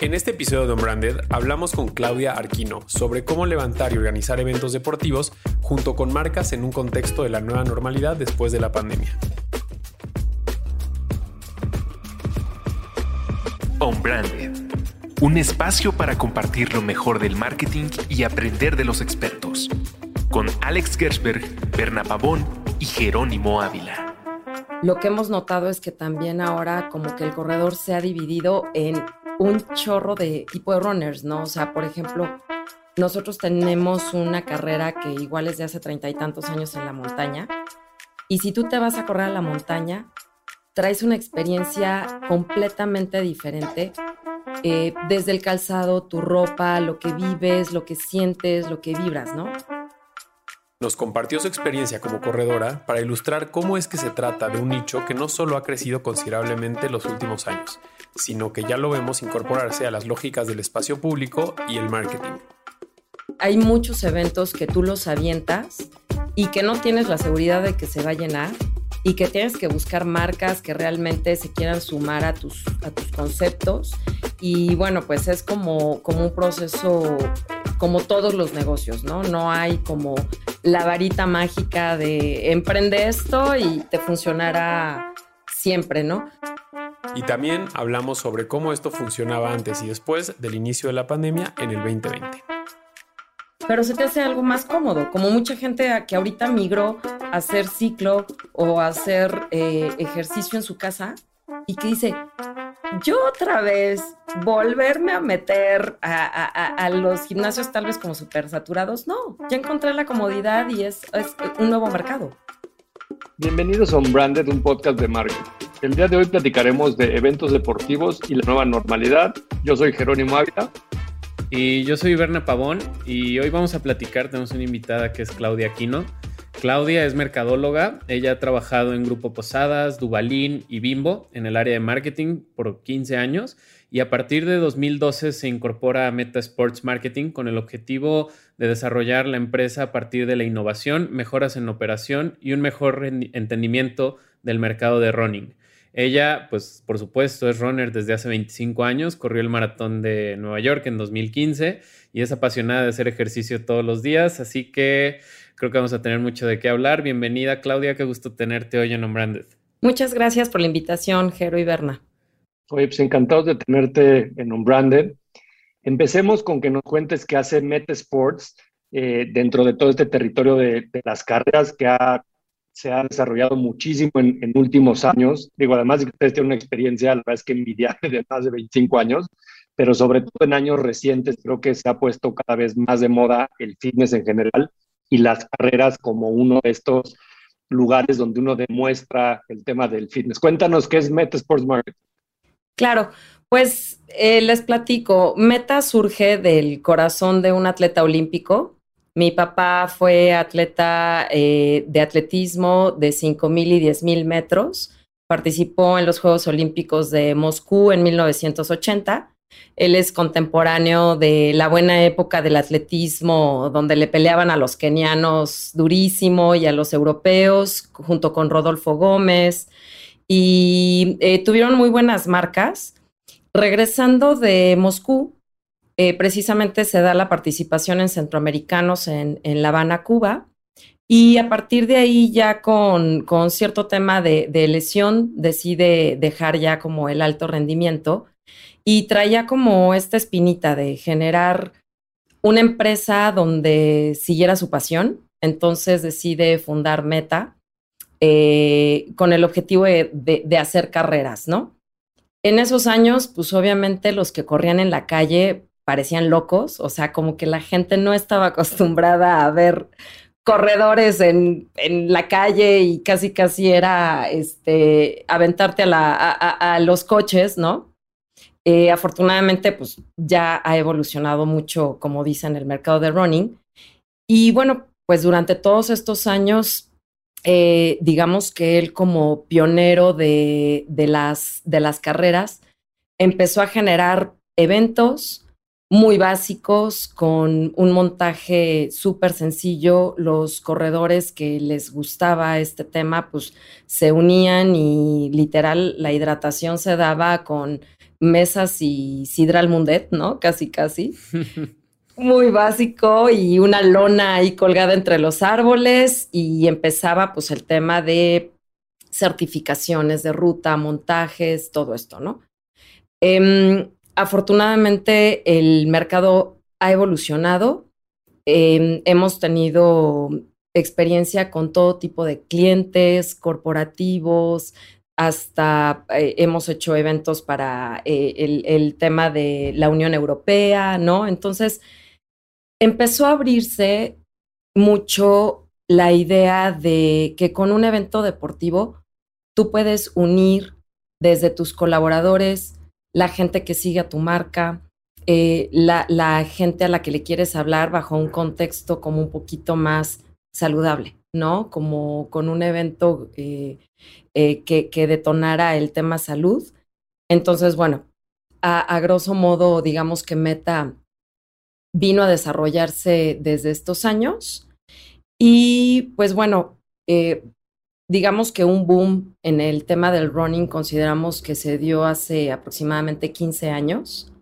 En este episodio de Unbranded hablamos con Claudia Arquino sobre cómo levantar y organizar eventos deportivos junto con marcas en un contexto de la nueva normalidad después de la pandemia. Unbranded, un espacio para compartir lo mejor del marketing y aprender de los expertos. Con Alex Gersberg, Berna Pavón y Jerónimo Ávila. Lo que hemos notado es que también ahora como que el corredor se ha dividido en un chorro de tipo de runners, ¿no? O sea, por ejemplo, nosotros tenemos una carrera que igual es de hace treinta y tantos años en la montaña. Y si tú te vas a correr a la montaña, traes una experiencia completamente diferente. Eh, desde el calzado, tu ropa, lo que vives, lo que sientes, lo que vibras, ¿no? Nos compartió su experiencia como corredora para ilustrar cómo es que se trata de un nicho que no solo ha crecido considerablemente los últimos años, sino que ya lo vemos incorporarse a las lógicas del espacio público y el marketing. Hay muchos eventos que tú los avientas y que no tienes la seguridad de que se va a llenar y que tienes que buscar marcas que realmente se quieran sumar a tus, a tus conceptos. Y bueno, pues es como, como un proceso, como todos los negocios, ¿no? No hay como la varita mágica de emprende esto y te funcionará siempre, ¿no? Y también hablamos sobre cómo esto funcionaba antes y después del inicio de la pandemia en el 2020. Pero se te hace algo más cómodo, como mucha gente que ahorita migró a hacer ciclo o a hacer eh, ejercicio en su casa y que dice, yo otra vez volverme a meter a, los gimnasios tal vez como súper saturados, no, ya encontré la comodidad y es, es un nuevo mercado. Bienvenidos a Unbranded, un podcast de marketing. El día de hoy platicaremos de eventos deportivos y la nueva normalidad. Yo soy Jerónimo Ávila. Y yo soy Berna Pavón y hoy vamos a platicar, tenemos una invitada que es Claudia Aquino. Claudia es mercadóloga, ella ha trabajado en Grupo Posadas, Dubalín y Bimbo en el área de marketing por 15 años y a partir de 2012 se incorpora a Meta Sports Marketing con el objetivo de desarrollar la empresa a partir de la innovación, mejoras en operación y un mejor entendimiento del mercado de running. Ella, pues por supuesto, es runner desde hace 25 años, corrió el maratón de Nueva York en 2015 y es apasionada de hacer ejercicio todos los días, así que creo que vamos a tener mucho de qué hablar. Bienvenida Claudia, qué gusto tenerte hoy en Unbranded. Muchas gracias por la invitación, Jero y Berna. Oye, pues encantados de tenerte en Unbranded. Empecemos con que nos cuentes qué hace Meta Sports eh, dentro de todo este territorio de, de las carreras que ha se ha desarrollado muchísimo en, últimos años. Digo, además de que ustedes tienen una experiencia, la verdad es que envidiable de más de 25 años, pero sobre todo en años recientes creo que se ha puesto cada vez más de moda el fitness en general y las carreras como uno de estos lugares donde uno demuestra el tema del fitness. Cuéntanos qué es Meta Sports Market. Claro, pues eh, les platico, Meta surge del corazón de un atleta olímpico mi papá fue atleta eh, de atletismo de 5.000 y 10.000 metros. Participó en los Juegos Olímpicos de Moscú en 1980. Él es contemporáneo de la buena época del atletismo, donde le peleaban a los kenianos durísimo y a los europeos, junto con Rodolfo Gómez. Y eh, tuvieron muy buenas marcas. Regresando de Moscú, eh, precisamente se da la participación en centroamericanos en, La Habana, Cuba. Y a partir de ahí, ya con, cierto tema de, lesión, decide dejar ya como el alto rendimiento y traía como esta espinita de generar una empresa donde siguiera su pasión. Entonces decide fundar Meta eh, con el objetivo de, hacer carreras, ¿no? En esos años, pues obviamente los que corrían en la calle parecían locos, o sea, como que la gente no estaba acostumbrada a ver corredores en, la calle y casi casi era este, aventarte a, los coches, ¿no? Eh, afortunadamente, pues ya ha evolucionado mucho, como dicen, el mercado de running. Y bueno, pues durante todos estos años, eh, digamos que él como pionero de, las, de las carreras, empezó a generar eventos, muy básicos, con un montaje súper sencillo. Los corredores que les gustaba este tema, pues se unían y literal la hidratación se daba con mesas y sidral mundet, ¿no? Casi, casi. Muy básico y una lona ahí colgada entre los árboles y empezaba pues el tema de certificaciones de ruta, montajes, todo esto, ¿no? Em, afortunadamente el mercado ha evolucionado. Em, hemos tenido experiencia con todo tipo de clientes, corporativos, hasta eh, hemos hecho eventos para eh, el, tema de la Unión Europea, ¿no? Entonces, empezó a abrirse mucho la idea de que con un evento deportivo tú puedes unir desde tus colaboradores, la gente que sigue a tu marca, eh, la, gente a la que le quieres hablar bajo un contexto como un poquito más saludable, ¿no? Como con un evento eh, que, detonara el tema salud. Entonces, bueno, a, grosso modo, digamos que Meta vino a desarrollarse desde estos años. Y pues bueno, eh, digamos que un boom en el tema del running consideramos que se dio hace aproximadamente 15 años,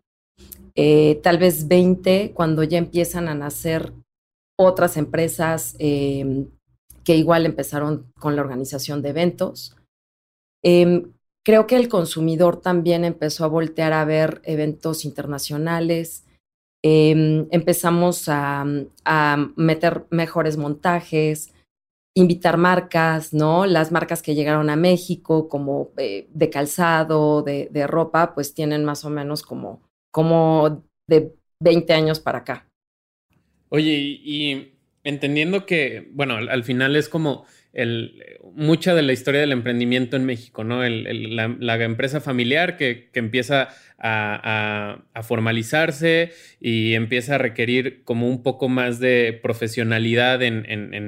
eh, tal vez 20 cuando ya empiezan a nacer otras empresas que igual empezaron con la organización de eventos. Eh, creo que el consumidor también empezó a voltear a ver eventos internacionales, eh, empezamos a, a, meter mejores montajes, invitar marcas, ¿no? Las marcas que llegaron a México, como eh, de calzado, de, de, ropa, pues tienen más o menos como, como de 20 años para acá. Oye, y, entendiendo que, bueno, al final es como mucha de la historia del emprendimiento en México, ¿no? La, empresa familiar que, empieza a, formalizarse y empieza a requerir como un poco más de profesionalidad en,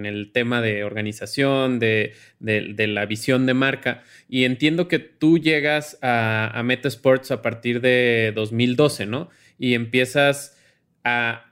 el tema de organización, de, la visión de marca. Y entiendo que tú llegas a, a Meta Sports a partir de 2012, ¿no? Y empiezas a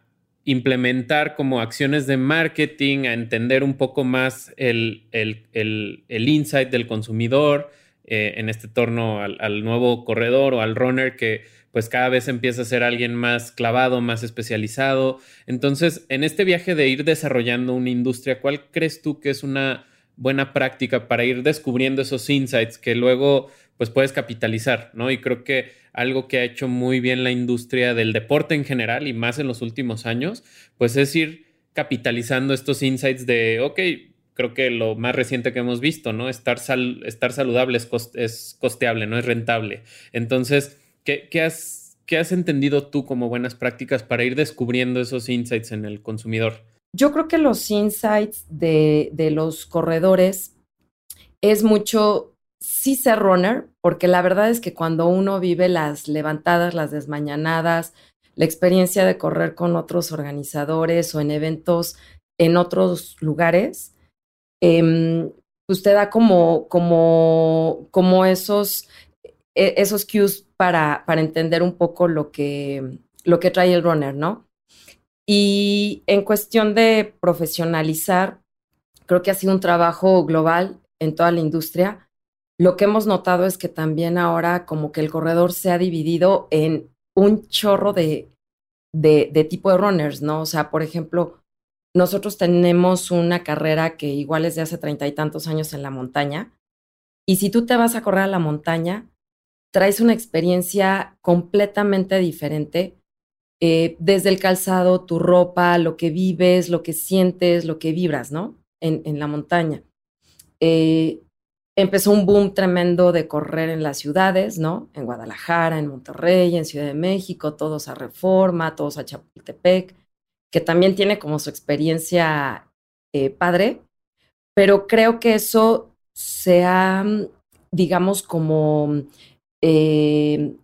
implementar como acciones de marketing, a entender un poco más el, el, el, insight del consumidor, eh, en este torno al, al, nuevo corredor o al runner que pues cada vez empieza a ser alguien más clavado, más especializado. Entonces, en este viaje de ir desarrollando una industria, ¿cuál crees tú que es una buena práctica para ir descubriendo esos insights que luego pues puedes capitalizar, ¿no? Y creo que algo que ha hecho muy bien la industria del deporte en general y más en los últimos años, pues es ir capitalizando estos insights de, ok, creo que lo más reciente que hemos visto, ¿no? Estar, sal, estar saludable es, es, costeable, no es rentable. Entonces, ¿qué, qué, has, ¿qué has entendido tú como buenas prácticas para ir descubriendo esos insights en el consumidor? Yo creo que los insights de, de los corredores es mucho sí ser runner, porque la verdad es que cuando uno vive las levantadas, las desmañanadas, la experiencia de correr con otros organizadores o en eventos en otros lugares, eh, usted da como, como, como esos, esos cues para, para entender un poco lo que, lo que trae el runner, ¿no? Y en cuestión de profesionalizar, creo que ha sido un trabajo global en toda la industria lo que hemos notado es que también ahora como que el corredor se ha dividido en un chorro de, de, tipo de runners, ¿no? O sea, por ejemplo, nosotros tenemos una carrera que igual es de hace treinta y tantos años en la montaña. Y si tú te vas a correr a la montaña, traes una experiencia completamente diferente. Eh, desde el calzado, tu ropa, lo que vives, lo que sientes, lo que vibras, ¿no? En, la montaña. Eh, empezó un boom tremendo de correr en las ciudades, ¿no? En Guadalajara, en Monterrey, en Ciudad de México, todos a Reforma, todos a Chapultepec, que también tiene como su experiencia eh, padre, pero creo que eso se ha, digamos, como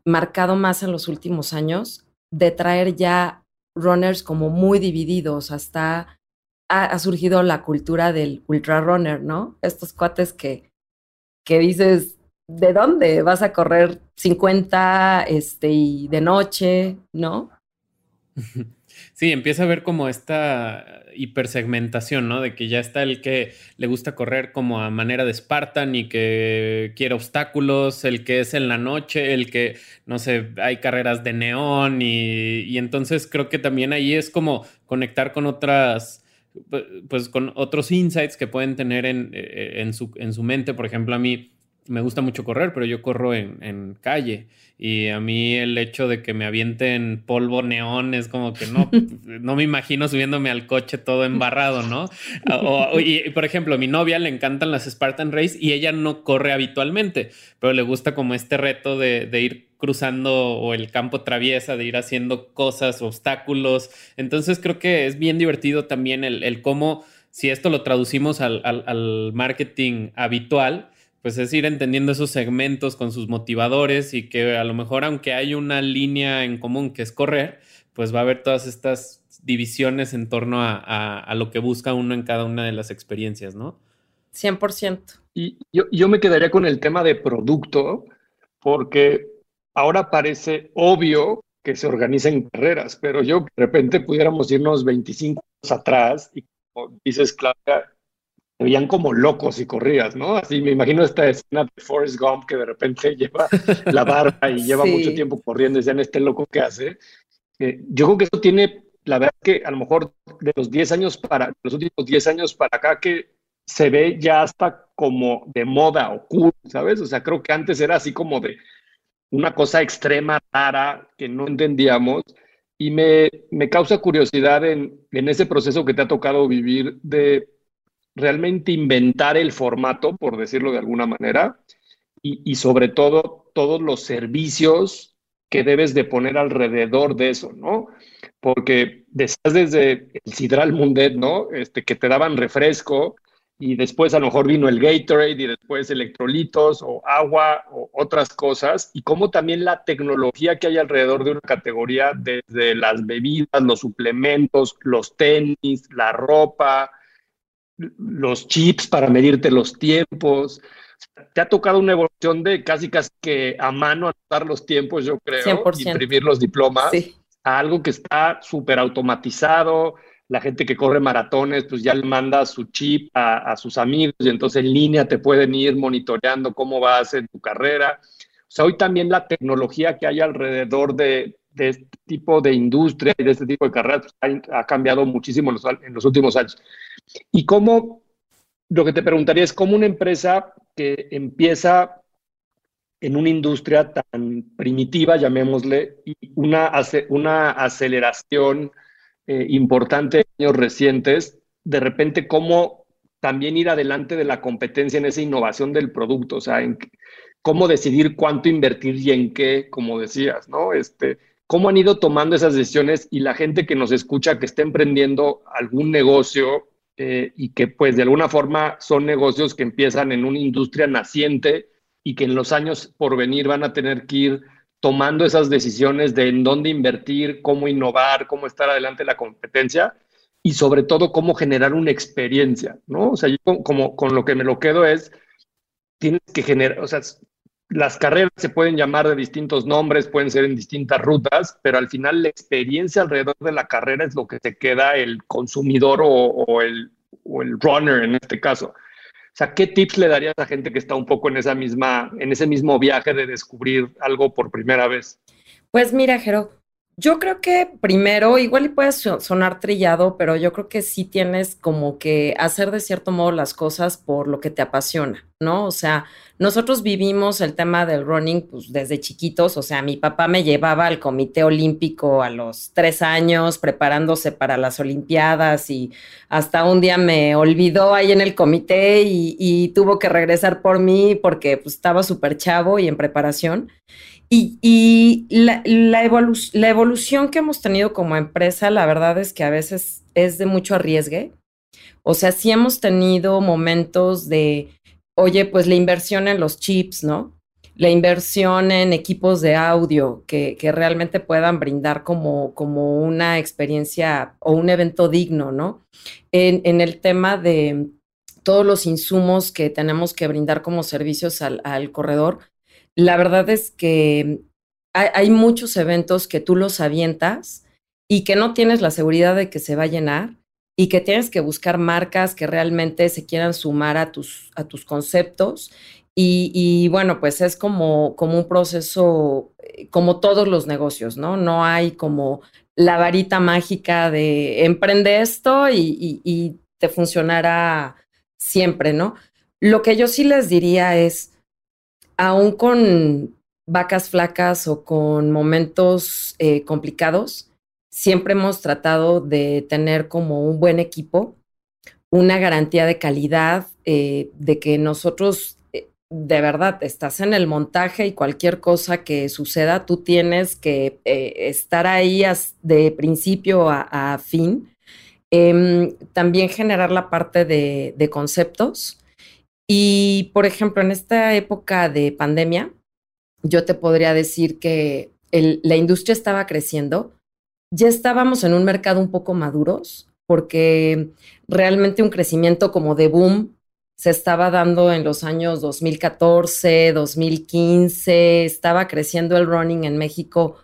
marcado más en los últimos años de traer ya runners como muy divididos, hasta ha, surgido la cultura del ultra runner, ¿no? Estos cuates que que dices, ¿de dónde vas a correr 50 este, y de noche, no? Sí, empieza a ver como esta hipersegmentación, ¿no? De que ya está el que le gusta correr como a manera de Spartan y que quiere obstáculos, el que es en la noche, el que, no sé, hay carreras de neón y, entonces creo que también ahí es como conectar con otras, pues con otros insights que pueden tener en, en, su, en su mente. Por ejemplo, a mí me gusta mucho correr, pero yo corro en, en, calle. Y a mí el hecho de que me avienten polvo neón es como que no, no me imagino subiéndome al coche todo embarrado, ¿no? O, y, por ejemplo, a mi novia le encantan las Spartan Race y ella no corre habitualmente, pero le gusta como este reto de, de ir cruzando o el campo traviesa, de ir haciendo cosas, obstáculos. Entonces creo que es bien divertido también el, el cómo, si esto lo traducimos al, al, al marketing habitual, pues es ir entendiendo esos segmentos con sus motivadores y que a lo mejor aunque hay una línea en común que es correr, pues va a haber todas estas divisiones en torno a, lo que busca uno en cada una de las experiencias, ¿no? 100%. Y yo, yo me quedaría con el tema de producto, porque ahora parece obvio que se organicen carreras, pero yo de repente pudiéramos irnos 25 años atrás y como dices, Claudia, te veían como locos y corrías, ¿no? Así me imagino esta escena de Forrest Gump que de repente lleva la barba y lleva mucho tiempo corriendo y decían, este loco que hace. Eh, yo creo que eso tiene, la verdad que a lo mejor de los 10 años para, los últimos 10 años para acá que se ve ya hasta como de moda o cool, ¿sabes? O sea, creo que antes era así como de una cosa extrema, rara, que no entendíamos. Y me, me causa curiosidad en, en ese proceso que te ha tocado vivir de realmente inventar el formato, por decirlo de alguna manera, y, sobre todo todos los servicios que debes de poner alrededor de eso, ¿no? Porque estás desde el Sidral Mundet, ¿no? Este, que te daban refresco y después a lo mejor vino el Gatorade y después electrolitos o agua o otras cosas y como también la tecnología que hay alrededor de una categoría desde las bebidas, los suplementos, los tenis, la ropa, los chips para medirte los tiempos. Te ha tocado una evolución de casi casi que a mano anotar los tiempos, yo creo, imprimir los diplomas, a algo que está súper automatizado. La gente que corre maratones, pues ya le manda su chip a, sus amigos y entonces en línea te pueden ir monitoreando cómo vas en tu carrera. O sea, hoy también la tecnología que hay alrededor de, este tipo de industria y de este tipo de carreras pues, ha, cambiado muchísimo en los últimos años. Y cómo, lo que te preguntaría es cómo una empresa que empieza en una industria tan primitiva, llamémosle, y una, una aceleración eh, importante en años recientes, de repente cómo también ir adelante de la competencia en esa innovación del producto, o sea, en cómo decidir cuánto invertir y en qué, como decías, ¿no? Este, cómo han ido tomando esas decisiones y la gente que nos escucha que está emprendiendo algún negocio eh, y que pues de alguna forma son negocios que empiezan en una industria naciente y que en los años por venir van a tener que ir tomando esas decisiones de en dónde invertir, cómo innovar, cómo estar adelante de la competencia y sobre todo cómo generar una experiencia, ¿no? O sea, yo como con lo que me lo quedo es, tienes que generar, o sea, las carreras se pueden llamar de distintos nombres, pueden ser en distintas rutas, pero al final la experiencia alrededor de la carrera es lo que te queda el consumidor o, el, el runner en este caso. O sea, ¿qué tips le darías a gente que está un poco en esa misma, en ese mismo viaje de descubrir algo por primera vez? Pues mira, Jero, yo creo que primero, igual y puede sonar trillado, pero yo creo que sí tienes como que hacer de cierto modo las cosas por lo que te apasiona, ¿no? O sea, nosotros vivimos el tema del running pues, desde chiquitos, o sea, mi papá me llevaba al Comité Olímpico a los tres años preparándose para las Olimpiadas y hasta un día me olvidó ahí en el comité y, y tuvo que regresar por mí porque pues, estaba súper chavo y en preparación. Y, la, la, evolución que hemos tenido como empresa, la verdad es que a veces es de mucho arriesgue. O sea, sí hemos tenido momentos de, oye, pues la inversión en los chips, ¿no? La inversión en equipos de audio que, que realmente puedan brindar como, como una experiencia o un evento digno, ¿no? En, en el tema de todos los insumos que tenemos que brindar como servicios al, al corredor, la verdad es que hay, muchos eventos que tú los avientas y que no tienes la seguridad de que se va a llenar y que tienes que buscar marcas que realmente se quieran sumar a tus, a tus conceptos. Y, bueno, pues es como, como un proceso, eh, como todos los negocios, ¿no? No hay como la varita mágica de emprende esto y, y te funcionará siempre, ¿no? Lo que yo sí les diría es, aún con vacas flacas o con momentos eh, complicados, siempre hemos tratado de tener como un buen equipo, una garantía de calidad, eh, de que nosotros eh, de verdad estás en el montaje y cualquier cosa que suceda, tú tienes que estar ahí de principio a, fin. Em, también generar la parte de, de conceptos. Y, por ejemplo, en esta época de pandemia, yo te podría decir que la industria estaba creciendo. Ya estábamos en un mercado un poco maduros porque realmente un crecimiento como de boom se estaba dando en los años 2014, 2015, estaba creciendo el running en México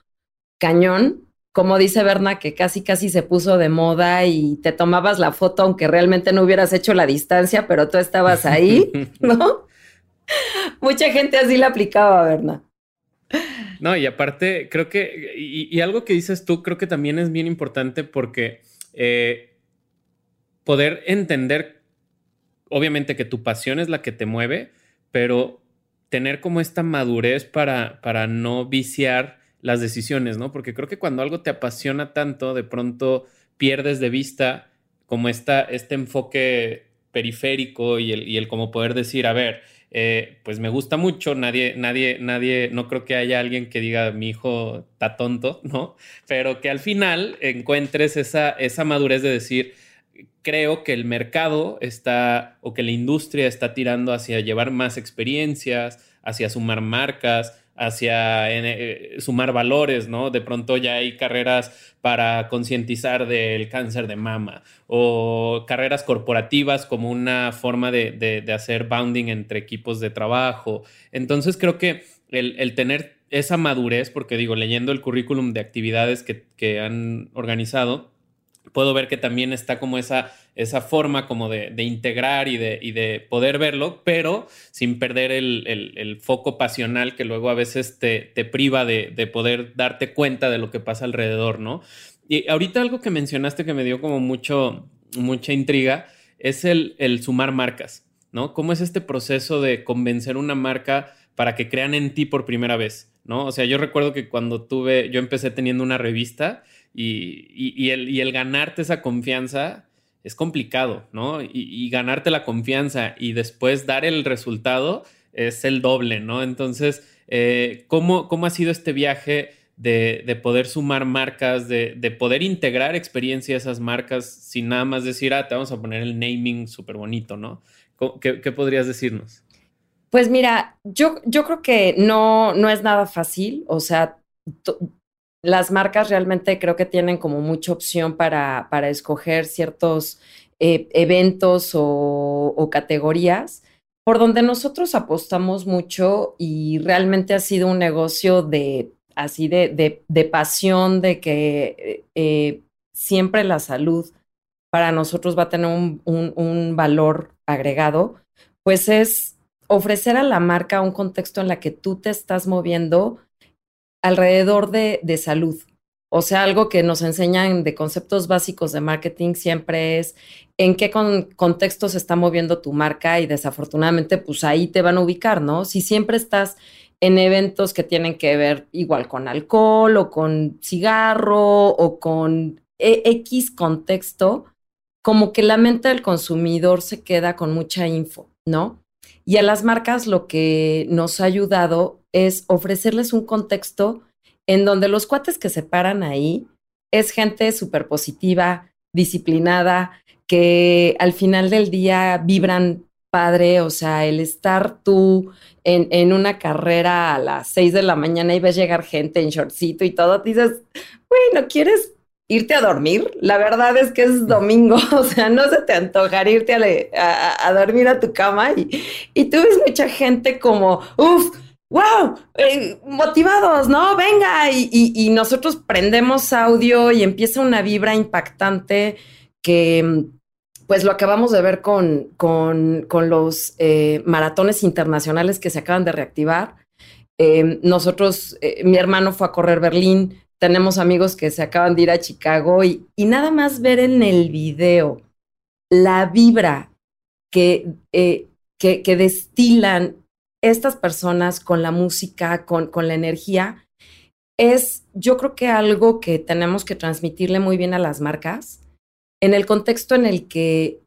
cañón. Como dice Berna, que casi casi se puso de moda y te tomabas la foto aunque realmente no hubieras hecho la distancia, pero tú estabas ahí, ¿no? Mucha gente así la aplicaba, Berna. No, y aparte, creo que, y, algo que dices tú, creo que también es bien importante porque eh, poder entender, obviamente que tu pasión es la que te mueve, pero tener como esta madurez para, para no viciar las decisiones, ¿no? Porque creo que cuando algo te apasiona tanto, de pronto pierdes de vista como esta, este enfoque periférico y el, y el como poder decir, a ver, eh, pues me gusta mucho, nadie, nadie, nadie, no creo que haya alguien que diga mi hijo está tonto, ¿no? Pero que al final encuentres esa, esa madurez de decir, creo que el mercado está o que la industria está tirando hacia llevar más experiencias, hacia sumar marcas, hacia eh, sumar valores, ¿no? De pronto ya hay carreras para concientizar del cáncer de mama o carreras corporativas como una forma de, hacer bounding entre equipos de trabajo. Entonces creo que el, tener esa madurez, porque digo, leyendo el currículum de actividades que, que han organizado, puedo ver que también está como esa, esa forma como de, integrar y de, de, poder verlo, pero sin perder el, foco pasional que luego a veces te, te priva de, poder darte cuenta de lo que pasa alrededor, ¿no? Y ahorita algo que mencionaste que me dio como mucho, mucha intriga es el, el sumar marcas, ¿no? ¿Cómo es este proceso de convencer una marca para que crean en ti por primera vez, ¿no? O sea, yo recuerdo que cuando tuve, yo empecé teniendo una revista, y, el, ganarte esa confianza es complicado, ¿no? Y, ganarte la confianza y después dar el resultado es el doble, ¿no? Entonces, eh, ¿cómo, ha sido este viaje de, poder sumar marcas, de, poder integrar experiencia a esas marcas sin nada más decir, ah, te vamos a poner el naming súper bonito, ¿no? ¿Qué, podrías decirnos? Pues mira, yo, yo creo que no, no es nada fácil, o sea, las marcas realmente creo que tienen como mucha opción para, para escoger ciertos eh, eventos o, categorías, por donde nosotros apostamos mucho y realmente ha sido un negocio de así de, de, pasión, de que eh, siempre la salud para nosotros va a tener un, un valor agregado, pues es ofrecer a la marca un contexto en la que tú te estás moviendo alrededor de, salud. O sea, algo que nos enseñan de conceptos básicos de marketing siempre es en qué contexto se está moviendo tu marca y desafortunadamente pues ahí te van a ubicar, ¿no? Si siempre estás en eventos que tienen que ver igual con alcohol o con cigarro o con e, X contexto, como que la mente del consumidor se queda con mucha info, ¿no? Y a las marcas lo que nos ha ayudado es ofrecerles un contexto en donde los cuates que se paran ahí es gente súper positiva, disciplinada, que al final del día vibran padre, o sea, el estar tú en, en, una carrera a las seis de la mañana y ves llegar gente en shortcito y todo, dices, bueno, ¿quieres irte a dormir? La verdad es que es domingo, o sea, no se te antojaría irte a, a, dormir a tu cama y, y tú ves mucha gente como, uff, wow, eh, motivados, ¿no? Venga, y, nosotros prendemos audio y empieza una vibra impactante que pues lo acabamos de ver con, con, los eh, maratones internacionales que se acaban de reactivar. Eh, nosotros, mi hermano fue a correr Berlín, tenemos amigos que se acaban de ir a Chicago y, nada más ver en el video la vibra que, que, que destilan estas personas con la música, con, con la energía, es yo creo que algo que tenemos que transmitirle muy bien a las marcas en el contexto en el que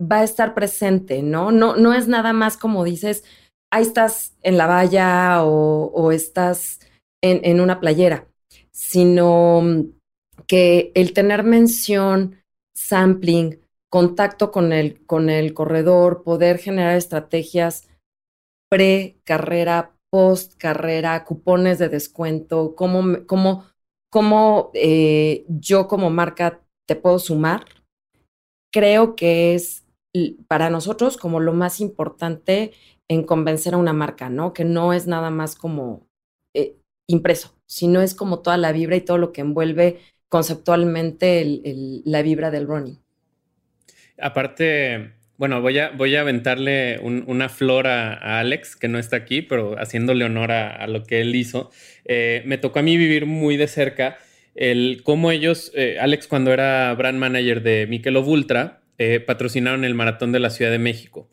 va a estar presente, ¿no? No, no es nada más como dices, ahí estás en la valla o, estás en, una playera, sino que el tener mención, sampling, contacto con el, con el corredor, poder generar estrategias pre-carrera, post-carrera, cupones de descuento, cómo, cómo, cómo eh, yo como marca te puedo sumar, creo que es para nosotros como lo más importante en convencer a una marca, ¿no? Que no es nada más como impreso, sino es como toda la vibra y todo lo que envuelve conceptualmente la vibra del running. Aparte, bueno, voy a, voy a aventarle una flor a, Alex, que no está aquí, pero haciéndole honor a, lo que él hizo. Eh, me tocó a mí vivir muy de cerca el cómo ellos, eh, Alex cuando era brand manager de Michelob Ultra, eh, patrocinaron el Maratón de la Ciudad de México.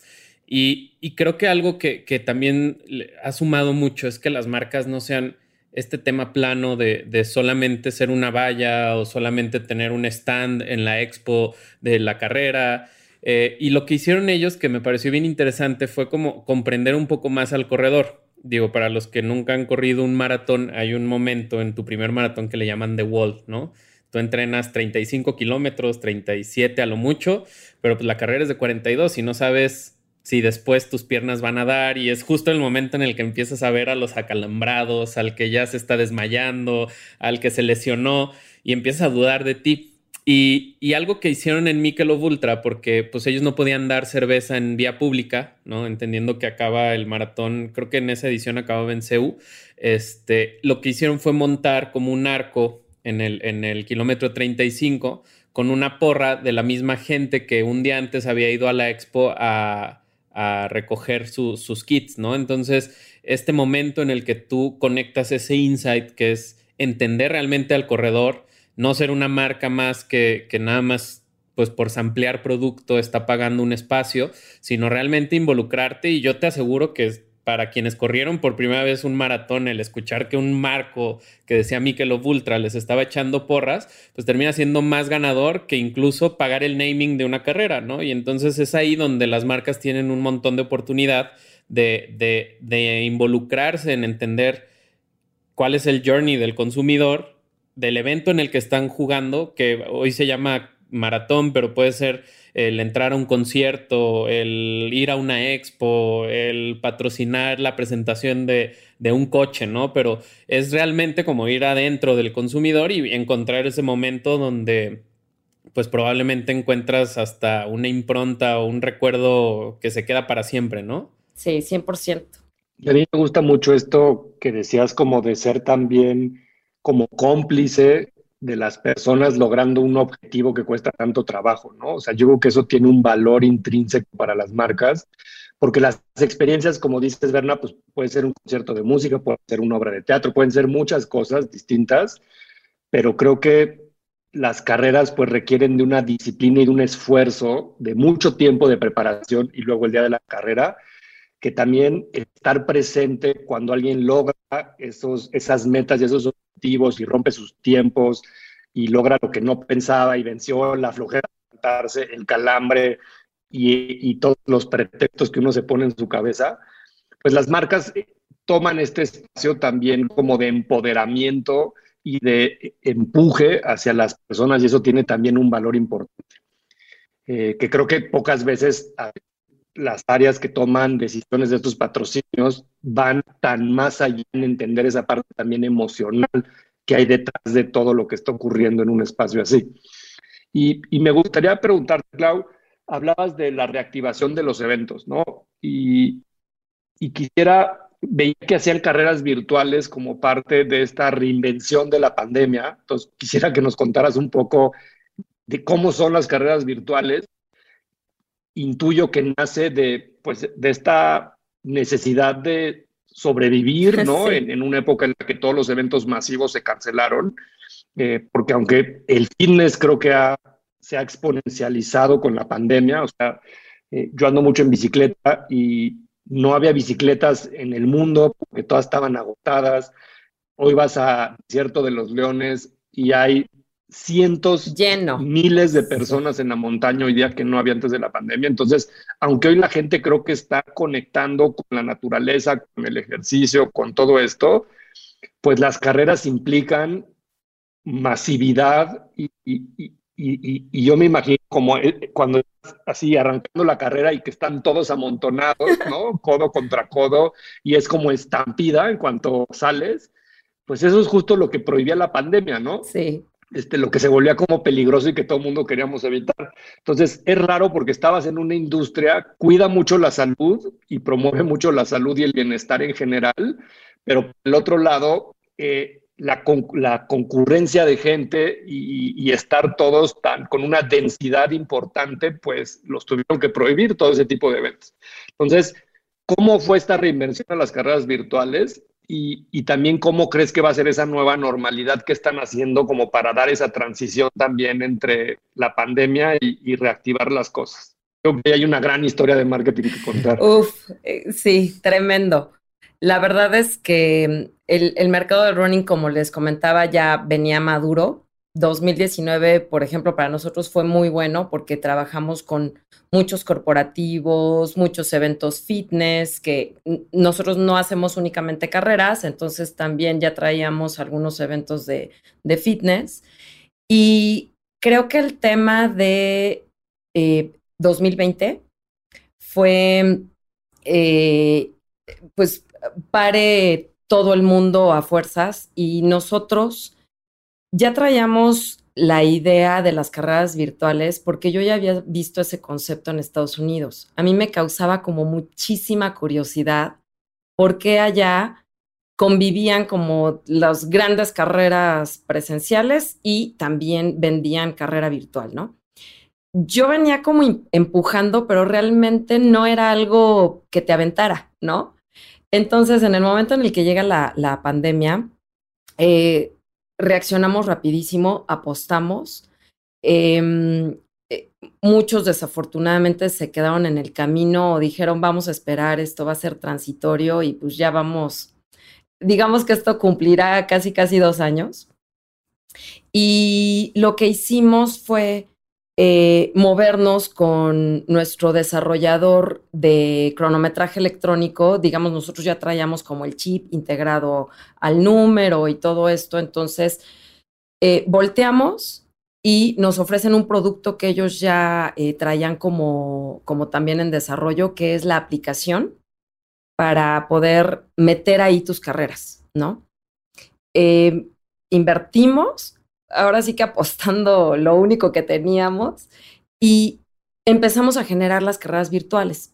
Y, creo que algo que, también ha sumado mucho es que las marcas no sean este tema plano de, de, solamente ser una valla o solamente tener un stand en la expo de la carrera, eh, y lo que hicieron ellos, que me pareció bien interesante, fue como comprender un poco más al corredor. Digo, para los que nunca han corrido un maratón, hay un momento en tu primer maratón que le llaman The Wall, ¿no? Tú entrenas 35 kilómetros, 37 a lo mucho, pero pues la carrera es de 42 y no sabes si después tus piernas van a dar y es justo el momento en el que empiezas a ver a los acalambrados, al que ya se está desmayando, al que se lesionó y empiezas a dudar de ti. Y, algo que hicieron en Michelob Ultra, porque pues ellos no podían dar cerveza en vía pública, ¿no? Entendiendo que acaba el maratón, creo que en esa edición acababa en CEU, este, lo que hicieron fue montar como un arco en el, en el kilómetro 35 con una porra de la misma gente que un día antes había ido a la expo a, recoger sus kits, ¿no? Entonces, este momento en el que tú conectas ese insight que es entender realmente al corredor, no ser una marca más que, nada más pues por samplear producto está pagando un espacio, sino realmente involucrarte y yo te aseguro que para quienes corrieron por primera vez un maratón, el escuchar que un marco que decía Michelob Ultra les estaba echando porras, pues termina siendo más ganador que incluso pagar el naming de una carrera, ¿no? Y entonces es ahí donde las marcas tienen un montón de oportunidad de, de, de involucrarse en entender cuál es el journey del consumidor del evento en el que están jugando, que hoy se llama maratón, pero puede ser el entrar a un concierto, el ir a una expo, el patrocinar la presentación de, un coche, ¿no? Pero es realmente como ir adentro del consumidor y encontrar ese momento donde pues probablemente encuentras hasta una impronta o un recuerdo que se queda para siempre, ¿no? Sí, 100%. A mí me gusta mucho esto que decías como de ser también como cómplice de las personas logrando un objetivo que cuesta tanto trabajo, ¿no? O sea, yo creo que eso tiene un valor intrínseco para las marcas, porque las experiencias, como dices, Berna, pues puede ser un concierto de música, puede ser una obra de teatro, pueden ser muchas cosas distintas, pero creo que las carreras pues requieren de una disciplina y de un esfuerzo de mucho tiempo de preparación y luego el día de la carrera, que también estar presente cuando alguien logra esos, esas metas y esos y rompe sus tiempos y logra lo que no pensaba y venció la flojera de el calambre y, y, todos los pretextos que uno se pone en su cabeza, pues las marcas toman este espacio también como de empoderamiento y de empuje hacia las personas y eso tiene también un valor importante. Eh, que creo que pocas veces las áreas que toman decisiones de estos patrocinios van tan más allá en entender esa parte también emocional que hay detrás de todo lo que está ocurriendo en un espacio así. Y, me gustaría preguntarte, Clau, hablabas de la reactivación de los eventos, ¿no? Y, quisiera veía que hacían carreras virtuales como parte de esta reinvención de la pandemia. Entonces, quisiera que nos contaras un poco de cómo son las carreras virtuales. Intuyo que nace de, pues, de esta necesidad de sobrevivir, ¿no? En, una época en la que todos los eventos masivos se cancelaron, eh, porque aunque el fitness creo que se ha exponencializado con la pandemia, o sea, eh, yo ando mucho en bicicleta y no había bicicletas en el mundo porque todas estaban agotadas. Hoy vas a Cierto de los Leones y hay cientos, Lleno. miles de personas en la montaña hoy día que no había antes de la pandemia. Entonces, aunque hoy la gente creo que está conectando con la naturaleza, con el ejercicio, con todo esto, pues las carreras implican masividad y, y, yo me imagino como eh, cuando estás así arrancando la carrera y que están todos amontonados, ¿no? Codo contra codo, y es como estampida en cuanto sales, pues eso es justo lo que prohibía la pandemia, ¿no? Sí. Este, lo que se volvía como peligroso y que todo el mundo queríamos evitar. Entonces, es raro porque estabas en una industria, cuida mucho la salud y promueve mucho la salud y el bienestar en general, pero por el otro lado, eh, la, la, concurrencia de gente y, estar todos tan, con una densidad importante, pues los tuvieron que prohibir todo ese tipo de eventos. Entonces, ¿cómo fue esta reinvención a las carreras virtuales? Y, también cómo crees que va a ser esa nueva normalidad que están haciendo como para dar esa transición también entre la pandemia y, y reactivar las cosas. Creo que hay una gran historia de marketing que contar. Uf, eh, sí, tremendo. La verdad es que el, el, mercado del running, como les comentaba, ya venía maduro. 2019, por ejemplo, para nosotros fue muy bueno porque trabajamos con muchos corporativos, muchos eventos fitness, que nosotros no hacemos únicamente carreras, entonces también ya traíamos algunos eventos de, fitness. Y creo que el tema de eh, 2020 fue, eh, pues, pare todo el mundo a fuerzas y nosotros ya traíamos la idea de las carreras virtuales porque yo ya había visto ese concepto en Estados Unidos. A mí me causaba como muchísima curiosidad porque allá convivían como las grandes carreras presenciales y también vendían carrera virtual, ¿no? Yo venía como empujando, pero realmente no era algo que te aventara, ¿no? Entonces, en el momento en el que llega la, la pandemia, eh, reaccionamos rapidísimo, apostamos. Em, eh, muchos desafortunadamente se quedaron en el camino o dijeron vamos a esperar, esto va a ser transitorio y pues ya vamos, digamos que esto cumplirá casi casi dos años. Y lo que hicimos fue eh, movernos con nuestro desarrollador de cronometraje electrónico, digamos, nosotros ya traíamos como el chip integrado al número y todo esto, entonces eh, volteamos y nos ofrecen un producto que ellos ya eh, traían como, como también en desarrollo, que es la aplicación para poder meter ahí tus carreras, ¿no? invertimos ahora sí que apostando lo único que teníamos y empezamos a generar las carreras virtuales.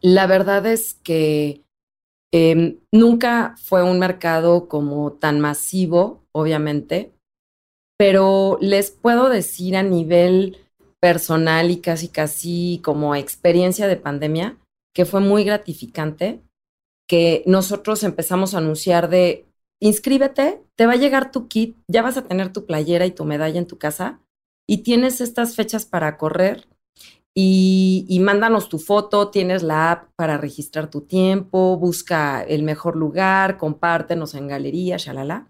La verdad es que eh, nunca fue un mercado como tan masivo, obviamente, pero les puedo decir a nivel personal y casi casi como experiencia de pandemia que fue muy gratificante que nosotros empezamos a anunciar de inscríbete, te va a llegar tu kit, ya vas a tener tu playera y tu medalla en tu casa y tienes estas fechas para correr y, y, mándanos tu foto, tienes la app para registrar tu tiempo, busca el mejor lugar, compártenos en galería, shalala.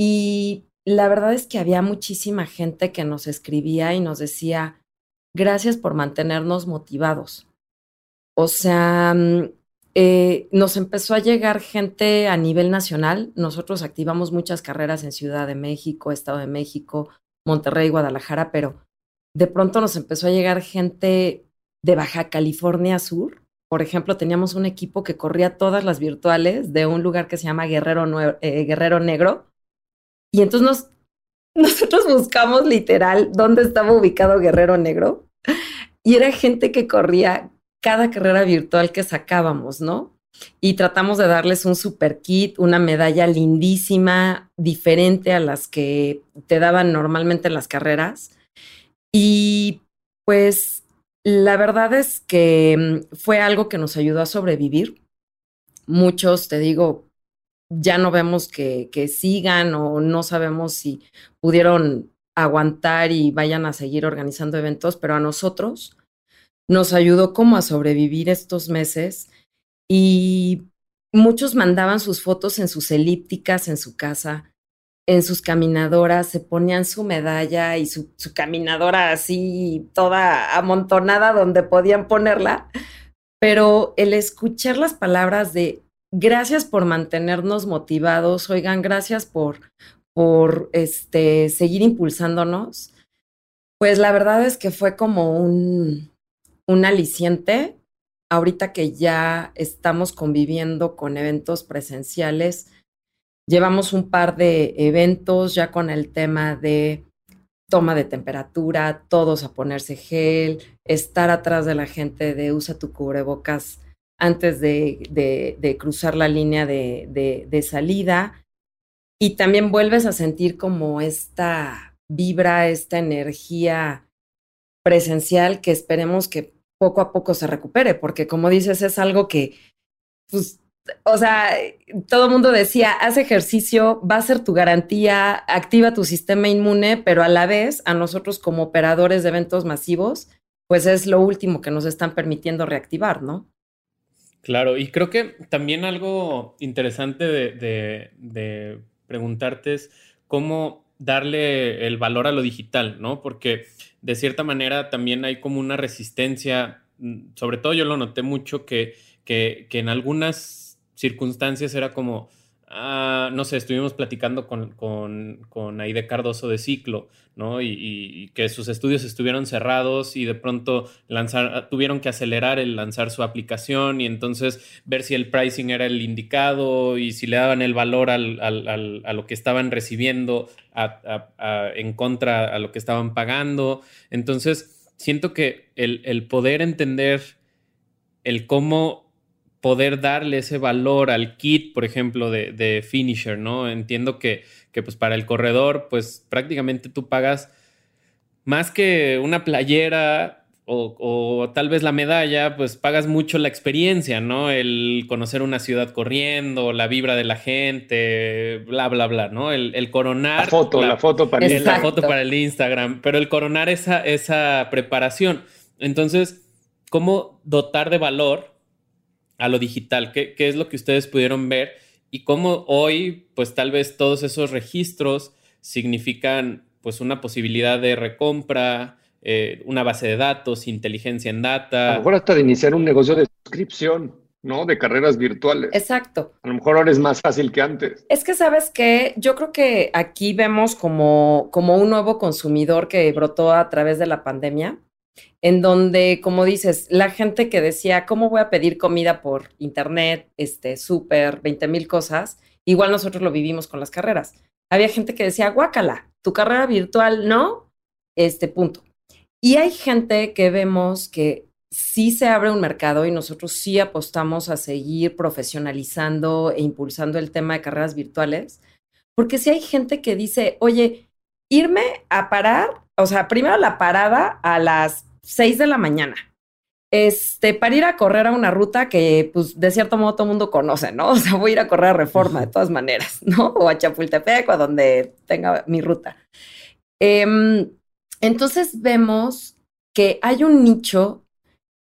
Y la verdad es que había muchísima gente que nos escribía y nos decía, gracias por mantenernos motivados. O sea, mm, eh, nos empezó a llegar gente a nivel nacional. Nosotros activamos muchas carreras en Ciudad de México, Estado de México, Monterrey, Guadalajara, pero de pronto nos empezó a llegar gente de Baja California Sur. Por ejemplo, teníamos un equipo que corría todas las virtuales de un lugar que se llama Guerrero, eh, Negro. Y entonces nos, nosotros buscamos literal dónde estaba ubicado Guerrero Negro. Y era gente que corría cada carrera virtual que sacábamos, ¿no? y tratamos de darles un super kit, una medalla lindísima, diferente a las que te daban normalmente en las carreras. Y pues la verdad es que mm, fue algo que nos ayudó a sobrevivir. Muchos, te digo, ya no vemos que, que sigan o no sabemos si pudieron aguantar y vayan a seguir organizando eventos, pero a nosotros nos ayudó como a sobrevivir estos meses y muchos mandaban sus fotos en sus elípticas en su casa, en sus caminadoras, se ponían su medalla y su, caminadora así toda amontonada donde podían ponerla, pero el escuchar las palabras de gracias por mantenernos motivados, oigan, gracias por, por este, seguir impulsándonos, pues la verdad es que fue como un, un aliciente. Ahorita que ya estamos conviviendo con eventos presenciales, llevamos un par de eventos ya con el tema de toma de temperatura, todos a ponerse gel, estar atrás de la gente de usa tu cubrebocas antes de, cruzar la línea de, de salida y también vuelves a sentir como esta vibra, esta energía presencial que esperemos que poco a poco se recupere, porque como dices, es algo que, pues, o sea, todo el mundo decía, haz ejercicio, va a ser tu garantía, activa tu sistema inmune, pero a la vez a nosotros como operadores de eventos masivos, pues es lo último que nos están permitiendo reactivar, ¿no? Claro, y creo que también algo interesante de, de, de preguntarte es cómo darle el valor a lo digital, ¿no? Porque de cierta manera también hay como una resistencia, mm, sobre todo yo lo noté mucho, que, que, que en algunas circunstancias era como, Ah, no sé, estuvimos platicando con, con, con Aide Cardoso de Ciclo, ¿no? Y, que sus estudios estuvieron cerrados y de pronto tuvieron que acelerar el lanzar su aplicación y entonces ver si el pricing era el indicado y si le daban el valor al, al, a lo que estaban recibiendo en contra a lo que estaban pagando. Entonces, siento que el poder entender el cómo poder darle ese valor al kit, por ejemplo, de, finisher, ¿no? Entiendo que, que, pues para el corredor, pues prácticamente tú pagas más que una playera o, tal vez la medalla, pues pagas mucho la experiencia, ¿no? El conocer una ciudad corriendo, la vibra de la gente, bla, bla, bla, ¿no? El, coronar. La foto, la, foto para el, la foto para el Instagram, pero el coronar esa, esa preparación. Entonces, ¿cómo dotar de valor a lo digital? ¿Qué, ¿Qué, es lo que ustedes pudieron ver? Y cómo hoy, pues tal vez todos esos registros significan pues una posibilidad de recompra, eh, una base de datos, inteligencia en data. A lo mejor hasta de iniciar un negocio de suscripción, ¿no? De carreras virtuales. Exacto. A lo mejor ahora es más fácil que antes. Es que, ¿sabes qué? Yo creo que aquí vemos como, como un nuevo consumidor que brotó a través de la pandemia en donde, como dices, la gente que decía, ¿cómo voy a pedir comida por internet, este, súper, 20 mil cosas? Igual nosotros lo vivimos con las carreras. Había gente que decía, guácala, tu carrera virtual no, este punto. Y hay gente que vemos que sí se abre un mercado y nosotros sí apostamos a seguir profesionalizando e impulsando el tema de carreras virtuales, porque si hay gente que dice, oye, irme a parar, o sea, primero la parada a las 6 de la mañana. Este, para ir a correr a una ruta que, pues, de cierto modo todo el mundo conoce, ¿no? O sea, voy a ir a correr a Reforma de todas maneras, ¿no? O a Chapultepec o a donde tenga mi ruta. Em, entonces vemos que hay un nicho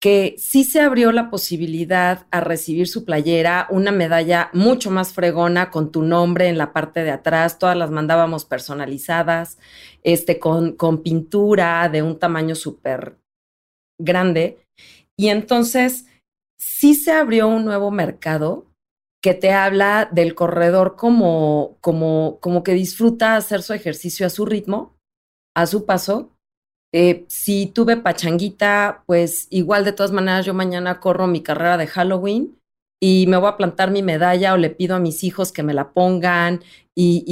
que sí se abrió la posibilidad a recibir su playera, una medalla mucho más fregona con tu nombre en la parte de atrás, todas las mandábamos personalizadas, este, con, con pintura de un tamaño súper grande. Y entonces sí se abrió un nuevo mercado que te habla del corredor como, como, como que disfruta hacer su ejercicio a su ritmo, a su paso, eh, si tuve pachanguita, pues igual de todas maneras yo mañana corro mi carrera de Halloween y me voy a plantar mi medalla o le pido a mis hijos que me la pongan y,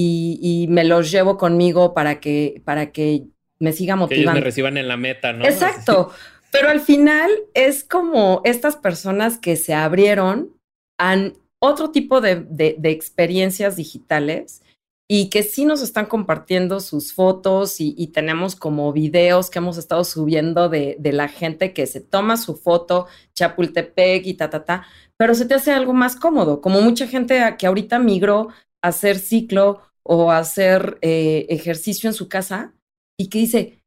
y, me los llevo conmigo para que, para que me siga motivando. Que ellos me reciban en la meta, ¿no? Exacto. Pero al final es como estas personas que se abrieron a otro tipo de, experiencias digitales y que sí nos están compartiendo sus fotos y, tenemos como videos que hemos estado subiendo de, la gente que se toma su foto, Chapultepec y ta, ta, ta, pero se te hace algo más cómodo, como mucha gente que ahorita migró a hacer ciclo o a hacer eh, ejercicio en su casa y que dice,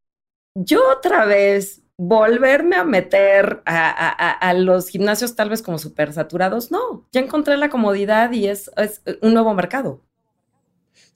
yo otra vez volverme a meter a, los gimnasios tal vez como súper saturados, no, ya encontré la comodidad y es, un nuevo mercado.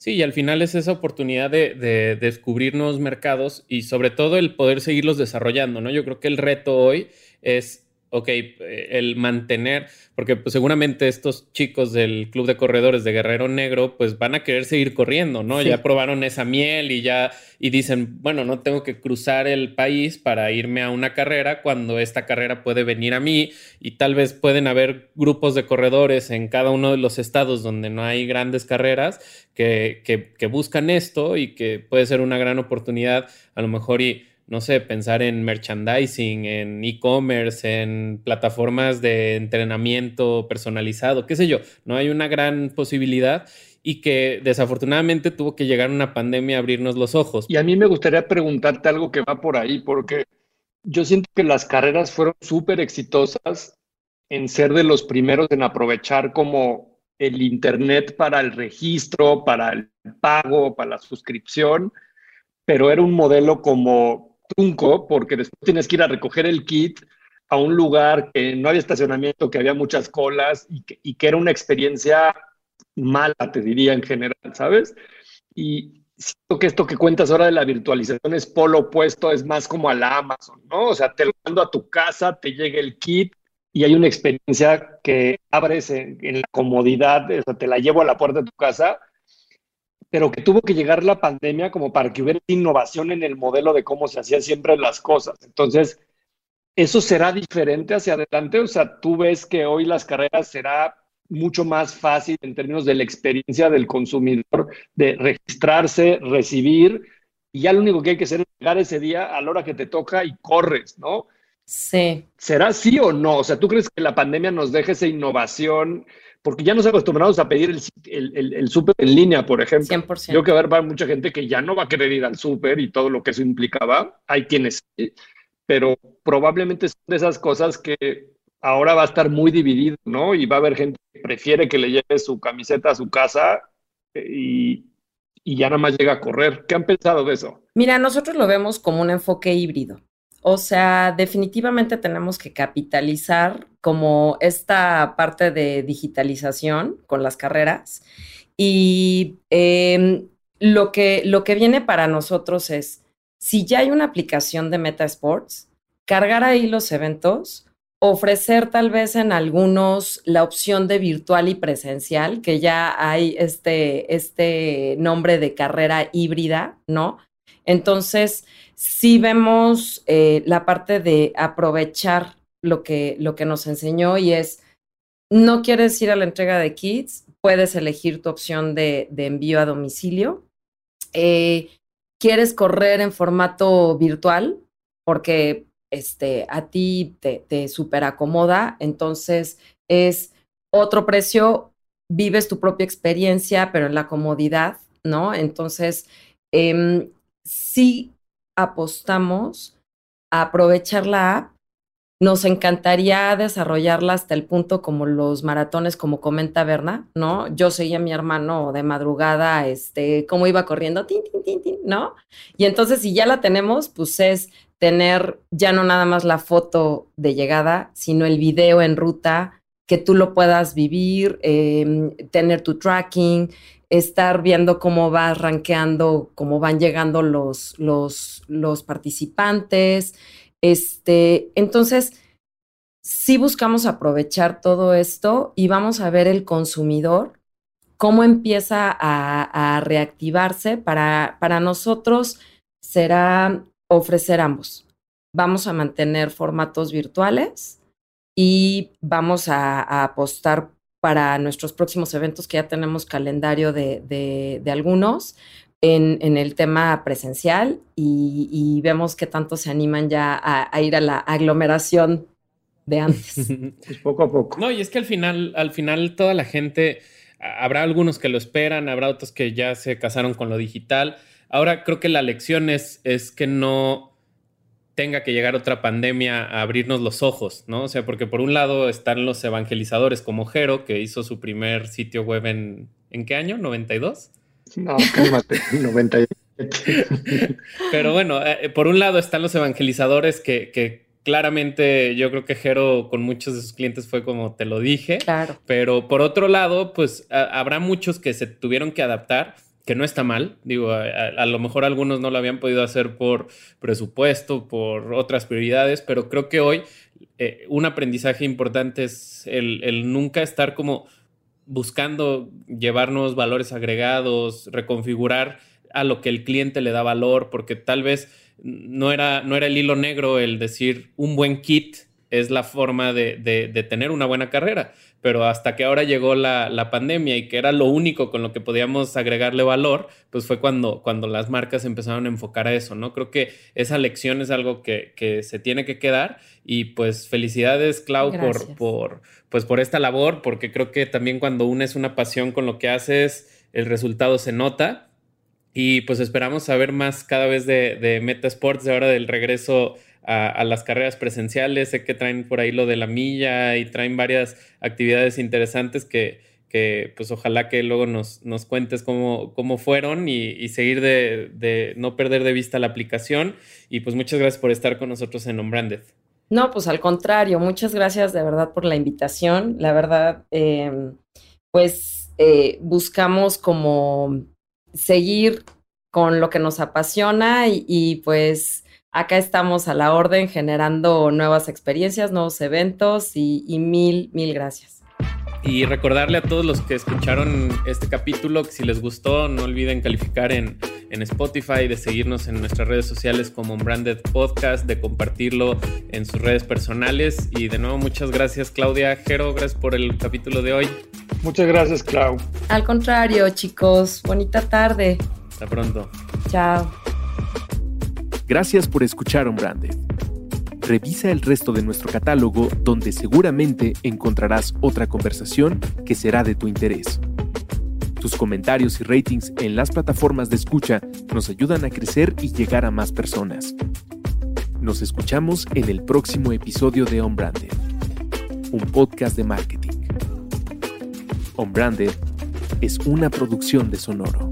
Sí, y al final es esa oportunidad de, de, descubrir nuevos mercados y sobre todo el poder seguirlos desarrollando, ¿no? Yo creo que el reto hoy es ok, el mantener, porque pues, seguramente estos chicos del Club de Corredores de Guerrero Negro, pues van a querer seguir corriendo, ¿no? Ya probaron esa miel y ya, y dicen, bueno, no tengo que cruzar el país para irme a una carrera cuando esta carrera puede venir a mí y tal vez pueden haber grupos de corredores en cada uno de los estados donde no hay grandes carreras que, que, que buscan esto y que puede ser una gran oportunidad a lo mejor y no sé, pensar en merchandising, en e-commerce, en plataformas de entrenamiento personalizado, qué sé yo, no hay una gran posibilidad y que desafortunadamente tuvo que llegar una pandemia a abrirnos los ojos. Y a mí me gustaría preguntarte algo que va por ahí, porque yo siento que las carreras fueron súper exitosas en ser de los primeros en aprovechar como el Internet para el registro, para el pago, para la suscripción, pero era un modelo como trunco porque después tienes que ir a recoger el kit a un lugar que no había estacionamiento, que había muchas colas y que, era una experiencia mala, te diría en general, ¿sabes? Y siento que esto que cuentas ahora de la virtualización es polo opuesto, es más como a la Amazon, ¿no? O sea, te lo mando a tu casa, te llega el kit y hay una experiencia que abres en, en la comodidad, o sea, te la llevo a la puerta de tu casa pero que tuvo que llegar la pandemia como para que hubiera innovación en el modelo de cómo se hacían siempre las cosas. Entonces, ¿eso será diferente hacia adelante? O sea, tú ves que hoy las carreras será mucho más fácil en términos de la experiencia del consumidor, de registrarse, recibir, y ya lo único que hay que hacer es llegar ese día a la hora que te toca y corres, ¿no? Sí. ¿Será sí o no? O sea, ¿tú crees que la pandemia nos deje esa innovación? Porque ya nos acostumbramos a pedir el, el, súper en línea, por ejemplo. 100%. Yo que ver, va mucha gente que ya no va a querer ir al súper y todo lo que eso implicaba. Hay quienes pero probablemente son de esas cosas que ahora va a estar muy dividido, ¿no? Y va a haber gente que prefiere que le lleve su camiseta a su casa eh, y, y ya nada más llega a correr. ¿Qué han pensado de eso? Mira, nosotros lo vemos como un enfoque híbrido. O sea, definitivamente tenemos que capitalizar como esta parte de digitalización con las carreras. Y em, lo, que, lo que viene para nosotros es, si ya hay una aplicación de Meta Sports, cargar ahí los eventos, ofrecer tal vez en algunos la opción de virtual y presencial, que ya hay este, este nombre de carrera híbrida, ¿no? Entonces, sí vemos eh, la parte de aprovechar lo que, lo que nos enseñó y es, no quieres ir a la entrega de kits, puedes elegir tu opción de, envío a domicilio. Eh, quieres correr en formato virtual porque este, a ti te, te super acomoda, entonces es otro precio, vives tu propia experiencia, pero en la comodidad, ¿no? Entonces, em, sí apostamos a aprovechar la app. Nos encantaría desarrollarla hasta el punto como los maratones, como comenta Berna, ¿no? Yo seguía a mi hermano de madrugada, este, cómo iba corriendo, ¿no? Y entonces, si ya la tenemos, pues es tener ya no nada más la foto de llegada, sino el video en ruta, que tú lo puedas vivir, em, tener tu tracking, estar viendo cómo va rankeando, cómo van llegando los, los, los participantes. Este, entonces, sí buscamos aprovechar todo esto y vamos a ver el consumidor cómo empieza a, a reactivarse. Para, para nosotros será ofrecer ambos. Vamos a mantener formatos virtuales y vamos a, a apostar para nuestros próximos eventos, que ya tenemos calendario de, algunos en, el tema presencial y, vemos que tanto se animan ya a, ir a la aglomeración de antes. pues poco a poco. No, y es que al final, al final toda la gente, habrá algunos que lo esperan, habrá otros que ya se casaron con lo digital. Ahora creo que la lección es, es que no tenga que llegar otra pandemia a abrirnos los ojos, ¿no? O sea, porque por un lado están los evangelizadores como Jero, que hizo su primer sitio web en, ¿en qué año? ¿92? No, cálmate, 97. Pero bueno, eh, por un lado están los evangelizadores que, que claramente yo creo que Jero con muchos de sus clientes fue como te lo dije. Claro. Pero por otro lado, pues habrá muchos que se tuvieron que adaptar que no está mal. Digo, a, lo mejor algunos no lo habían podido hacer por presupuesto, por otras prioridades, pero creo que hoy eh, un aprendizaje importante es el, el, nunca estar como buscando llevarnos valores agregados, reconfigurar a lo que el cliente le da valor, porque tal vez no era, no era el hilo negro el decir un buen kit es la forma de, de, tener una buena carrera. Pero hasta que ahora llegó la, la, pandemia y que era lo único con lo que podíamos agregarle valor, pues fue cuando, cuando las marcas empezaron a enfocar a eso, ¿no? Creo que esa lección es algo que, que se tiene que quedar y pues felicidades, Clau, por, por, pues por esta labor, porque creo que también cuando unes una pasión con lo que haces, el resultado se nota. Y pues esperamos saber más cada vez de, de Meta Sports, de ahora del regreso a, las carreras presenciales. Sé que traen por ahí lo de la milla y traen varias actividades interesantes que, que pues ojalá que luego nos, nos cuentes cómo, cómo fueron y, seguir de, de, no perder de vista la aplicación. Y pues muchas gracias por estar con nosotros en Unbranded. No, pues al contrario, muchas gracias de verdad por la invitación. La verdad, em, pues eh, buscamos como seguir con lo que nos apasiona y pues Acá estamos a la orden generando nuevas experiencias, nuevos eventos y, mil, mil gracias. Y recordarle a todos los que escucharon este capítulo que si les gustó no olviden calificar en, en Spotify, de seguirnos en nuestras redes sociales como Branded Podcast, de compartirlo en sus redes personales. Y de nuevo muchas gracias Claudia Jero, gracias por el capítulo de hoy. Muchas gracias Clau. Al contrario chicos, bonita tarde. Hasta pronto. Chao. Gracias por escuchar On Revisa el resto de nuestro catálogo donde seguramente encontrarás otra conversación que será de tu interés. Tus comentarios y ratings en las plataformas de escucha nos ayudan a crecer y llegar a más personas. Nos escuchamos en el próximo episodio de On un podcast de marketing. On es una producción de Sonoro.